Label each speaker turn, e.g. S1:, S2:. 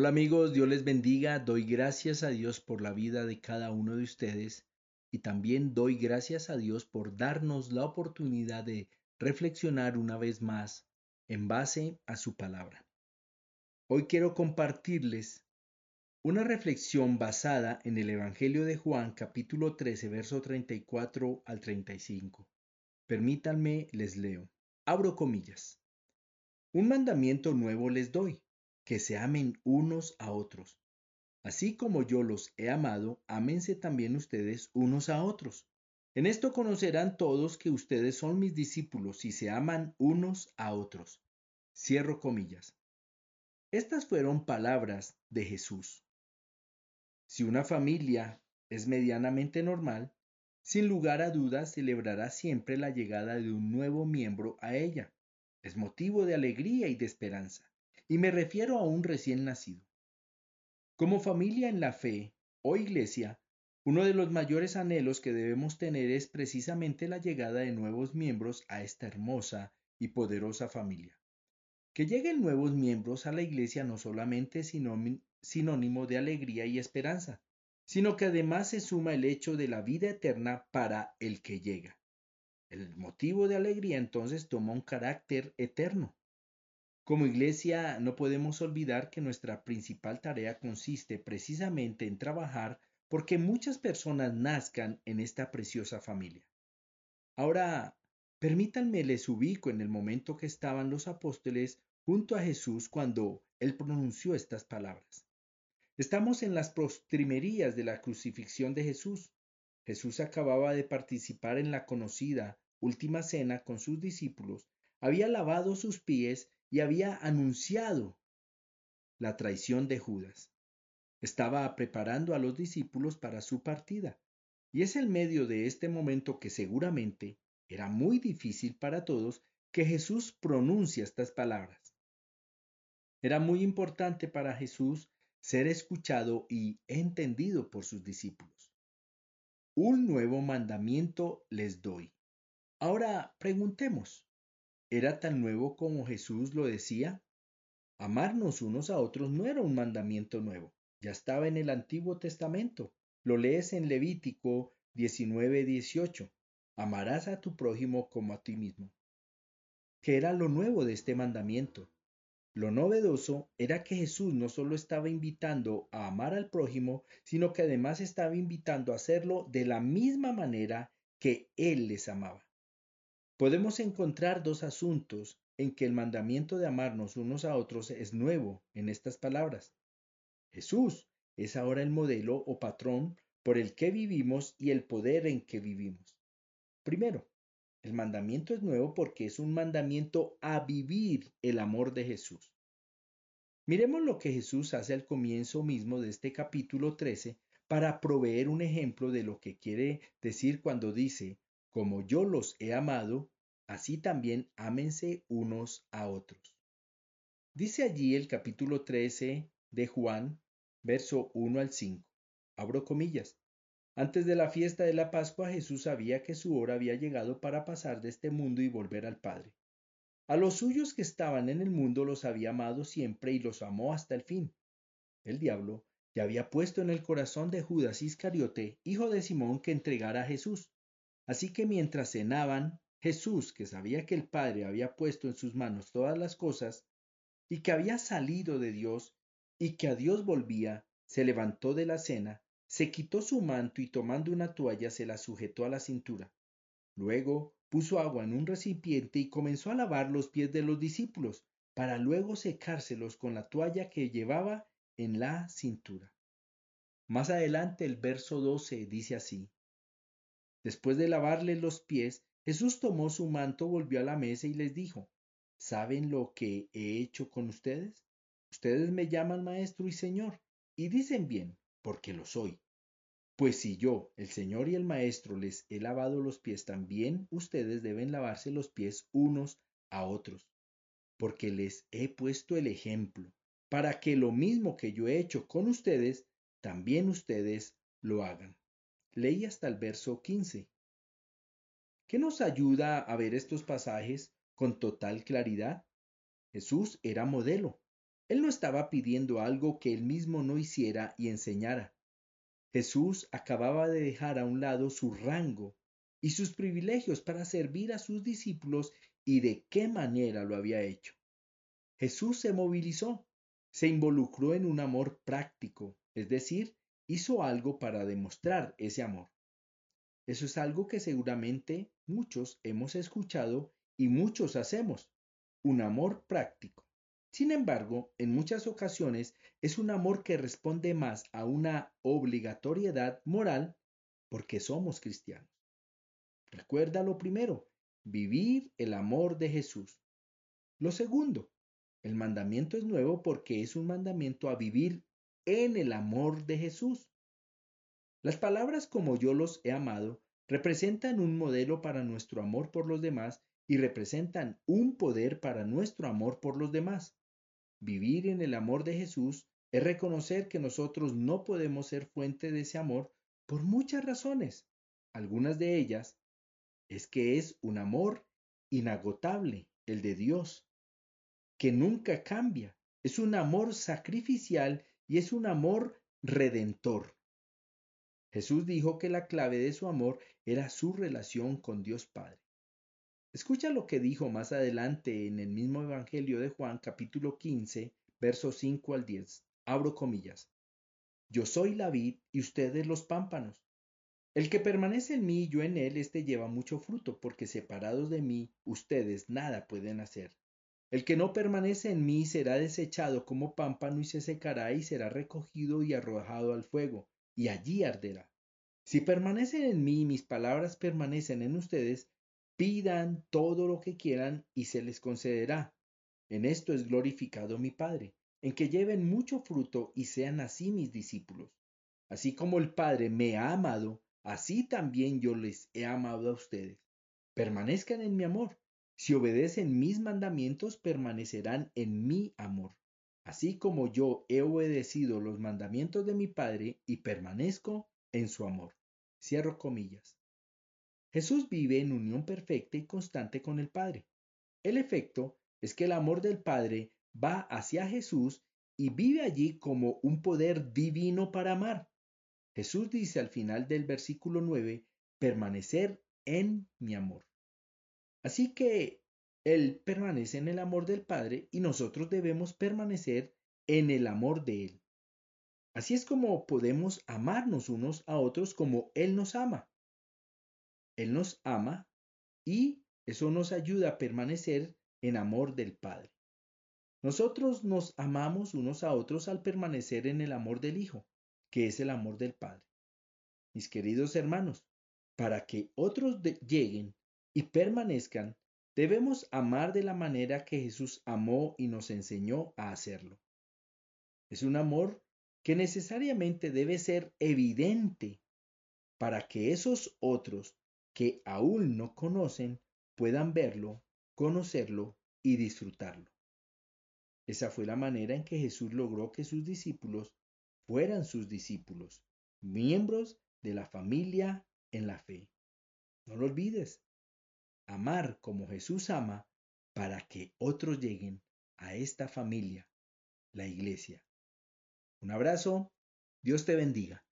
S1: Hola amigos, Dios les bendiga. Doy gracias a Dios por la vida de cada uno de ustedes y también doy gracias a Dios por darnos la oportunidad de reflexionar una vez más en base a su palabra. Hoy quiero compartirles una reflexión basada en el Evangelio de Juan capítulo 13 verso 34 al 35. Permítanme, les leo. Abro comillas. Un mandamiento nuevo les doy que se amen unos a otros. Así como yo los he amado, ámense también ustedes unos a otros. En esto conocerán todos que ustedes son mis discípulos si se aman unos a otros. Cierro comillas. Estas fueron palabras de Jesús. Si una familia es medianamente normal, sin lugar a dudas celebrará siempre la llegada de un nuevo miembro a ella. Es motivo de alegría y de esperanza y me refiero a un recién nacido. Como familia en la fe o iglesia, uno de los mayores anhelos que debemos tener es precisamente la llegada de nuevos miembros a esta hermosa y poderosa familia. Que lleguen nuevos miembros a la iglesia no solamente es sinónimo de alegría y esperanza, sino que además se suma el hecho de la vida eterna para el que llega. El motivo de alegría entonces toma un carácter eterno. Como iglesia no podemos olvidar que nuestra principal tarea consiste precisamente en trabajar porque muchas personas nazcan en esta preciosa familia. Ahora, permítanme les ubico en el momento que estaban los apóstoles junto a Jesús cuando él pronunció estas palabras. Estamos en las postrimerías de la crucifixión de Jesús. Jesús acababa de participar en la conocida última cena con sus discípulos, había lavado sus pies y había anunciado la traición de Judas. Estaba preparando a los discípulos para su partida. Y es en medio de este momento que seguramente era muy difícil para todos que Jesús pronuncia estas palabras. Era muy importante para Jesús ser escuchado y entendido por sus discípulos. Un nuevo mandamiento les doy. Ahora preguntemos, era tan nuevo como Jesús lo decía? Amarnos unos a otros no era un mandamiento nuevo, ya estaba en el Antiguo Testamento. Lo lees en Levítico 19:18. Amarás a tu prójimo como a ti mismo. ¿Qué era lo nuevo de este mandamiento? Lo novedoso era que Jesús no solo estaba invitando a amar al prójimo, sino que además estaba invitando a hacerlo de la misma manera que Él les amaba. Podemos encontrar dos asuntos en que el mandamiento de amarnos unos a otros es nuevo en estas palabras. Jesús es ahora el modelo o patrón por el que vivimos y el poder en que vivimos. Primero, el mandamiento es nuevo porque es un mandamiento a vivir el amor de Jesús. Miremos lo que Jesús hace al comienzo mismo de este capítulo 13 para proveer un ejemplo de lo que quiere decir cuando dice, como yo los he amado, así también ámense unos a otros. Dice allí el capítulo 13 de Juan, verso 1 al 5. Abro comillas. Antes de la fiesta de la Pascua Jesús sabía que su hora había llegado para pasar de este mundo y volver al Padre. A los suyos que estaban en el mundo los había amado siempre y los amó hasta el fin. El diablo ya había puesto en el corazón de Judas Iscariote, hijo de Simón, que entregara a Jesús. Así que mientras cenaban, Jesús, que sabía que el Padre había puesto en sus manos todas las cosas, y que había salido de Dios, y que a Dios volvía, se levantó de la cena, se quitó su manto y tomando una toalla se la sujetó a la cintura. Luego puso agua en un recipiente y comenzó a lavar los pies de los discípulos, para luego secárselos con la toalla que llevaba en la cintura. Más adelante el verso 12 dice así, Después de lavarle los pies, Jesús tomó su manto, volvió a la mesa y les dijo, ¿saben lo que he hecho con ustedes? Ustedes me llaman maestro y señor, y dicen bien, porque lo soy. Pues si yo, el Señor y el Maestro, les he lavado los pies, también ustedes deben lavarse los pies unos a otros, porque les he puesto el ejemplo, para que lo mismo que yo he hecho con ustedes, también ustedes lo hagan. Leí hasta el verso 15. ¿Qué nos ayuda a ver estos pasajes con total claridad? Jesús era modelo. Él no estaba pidiendo algo que él mismo no hiciera y enseñara. Jesús acababa de dejar a un lado su rango y sus privilegios para servir a sus discípulos y de qué manera lo había hecho. Jesús se movilizó, se involucró en un amor práctico, es decir, hizo algo para demostrar ese amor. Eso es algo que seguramente muchos hemos escuchado y muchos hacemos, un amor práctico. Sin embargo, en muchas ocasiones es un amor que responde más a una obligatoriedad moral porque somos cristianos. Recuerda lo primero, vivir el amor de Jesús. Lo segundo, el mandamiento es nuevo porque es un mandamiento a vivir en el amor de Jesús. Las palabras como yo los he amado representan un modelo para nuestro amor por los demás y representan un poder para nuestro amor por los demás. Vivir en el amor de Jesús es reconocer que nosotros no podemos ser fuente de ese amor por muchas razones. Algunas de ellas es que es un amor inagotable, el de Dios, que nunca cambia. Es un amor sacrificial y es un amor redentor. Jesús dijo que la clave de su amor era su relación con Dios Padre. Escucha lo que dijo más adelante en el mismo Evangelio de Juan capítulo 15, versos 5 al 10. Abro comillas. Yo soy la vid y ustedes los pámpanos. El que permanece en mí y yo en él, éste lleva mucho fruto, porque separados de mí, ustedes nada pueden hacer. El que no permanece en mí será desechado como pámpano y se secará y será recogido y arrojado al fuego, y allí arderá. Si permanecen en mí y mis palabras permanecen en ustedes, Pidan todo lo que quieran y se les concederá. En esto es glorificado mi Padre, en que lleven mucho fruto y sean así mis discípulos. Así como el Padre me ha amado, así también yo les he amado a ustedes. Permanezcan en mi amor. Si obedecen mis mandamientos, permanecerán en mi amor. Así como yo he obedecido los mandamientos de mi Padre y permanezco en su amor. Cierro comillas. Jesús vive en unión perfecta y constante con el Padre. El efecto es que el amor del Padre va hacia Jesús y vive allí como un poder divino para amar. Jesús dice al final del versículo 9, permanecer en mi amor. Así que Él permanece en el amor del Padre y nosotros debemos permanecer en el amor de Él. Así es como podemos amarnos unos a otros como Él nos ama. Él nos ama y eso nos ayuda a permanecer en amor del Padre. Nosotros nos amamos unos a otros al permanecer en el amor del Hijo, que es el amor del Padre. Mis queridos hermanos, para que otros lleguen y permanezcan, debemos amar de la manera que Jesús amó y nos enseñó a hacerlo. Es un amor que necesariamente debe ser evidente para que esos otros que aún no conocen puedan verlo, conocerlo y disfrutarlo. Esa fue la manera en que Jesús logró que sus discípulos fueran sus discípulos, miembros de la familia en la fe. No lo olvides, amar como Jesús ama para que otros lleguen a esta familia, la iglesia. Un abrazo, Dios te bendiga.